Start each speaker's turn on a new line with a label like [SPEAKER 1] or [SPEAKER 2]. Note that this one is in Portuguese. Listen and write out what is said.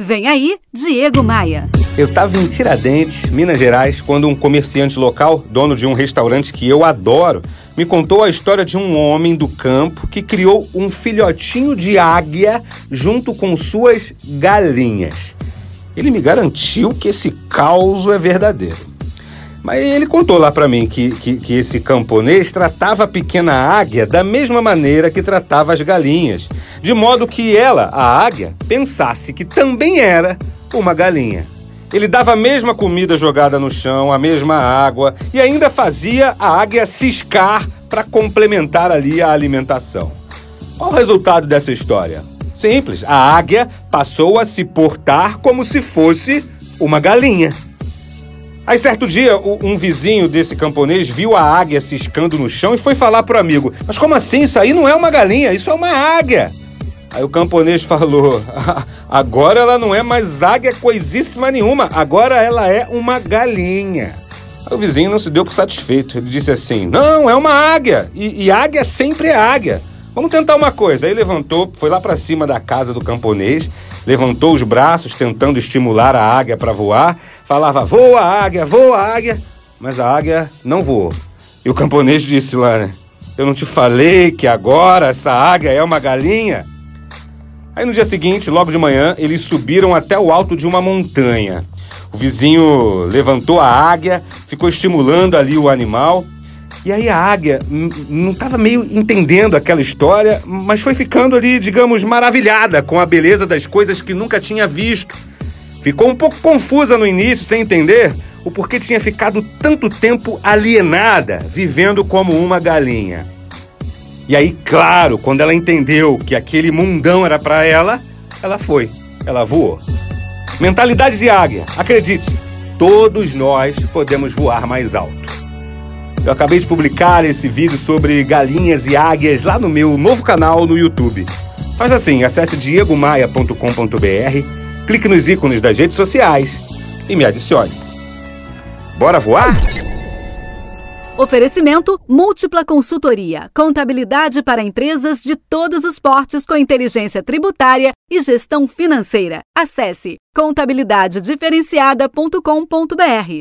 [SPEAKER 1] Vem aí, Diego Maia.
[SPEAKER 2] Eu estava em Tiradentes, Minas Gerais, quando um comerciante local, dono de um restaurante que eu adoro, me contou a história de um homem do campo que criou um filhotinho de águia junto com suas galinhas. Ele me garantiu que esse caos é verdadeiro. Mas ele contou lá para mim que, que, que, esse camponês tratava a pequena águia da mesma maneira que tratava as galinhas, de modo que ela, a águia, pensasse que também era uma galinha. Ele dava a mesma comida jogada no chão, a mesma água e ainda fazia a águia ciscar para complementar ali a alimentação. Qual o resultado dessa história? Simples, a águia passou a se portar como se fosse uma galinha. Aí certo dia, um vizinho desse camponês viu a águia ciscando no chão e foi falar pro amigo: Mas como assim? Isso aí não é uma galinha, isso é uma águia. Aí o camponês falou: Agora ela não é mais águia coisíssima nenhuma, agora ela é uma galinha. Aí o vizinho não se deu por satisfeito. Ele disse assim: Não, é uma águia. E, e águia sempre é águia. Vamos tentar uma coisa. Aí levantou, foi lá para cima da casa do camponês, levantou os braços tentando estimular a águia para voar, falava: "Voa, águia, voa, águia", mas a águia não voou. E o camponês disse lá, né? Eu não te falei que agora essa águia é uma galinha? Aí no dia seguinte, logo de manhã, eles subiram até o alto de uma montanha. O vizinho levantou a águia, ficou estimulando ali o animal e aí a águia não estava meio entendendo aquela história, mas foi ficando ali, digamos, maravilhada com a beleza das coisas que nunca tinha visto. Ficou um pouco confusa no início, sem entender o porquê tinha ficado tanto tempo alienada, vivendo como uma galinha. E aí, claro, quando ela entendeu que aquele mundão era para ela, ela foi, ela voou. Mentalidade de águia, acredite, todos nós podemos voar mais alto. Eu acabei de publicar esse vídeo sobre galinhas e águias lá no meu novo canal no YouTube. Faz assim, acesse diegomaia.com.br, clique nos ícones das redes sociais e me adicione. Bora voar?
[SPEAKER 1] Oferecimento Múltipla Consultoria. Contabilidade para empresas de todos os portes com inteligência tributária e gestão financeira. Acesse contabilidadediferenciada.com.br.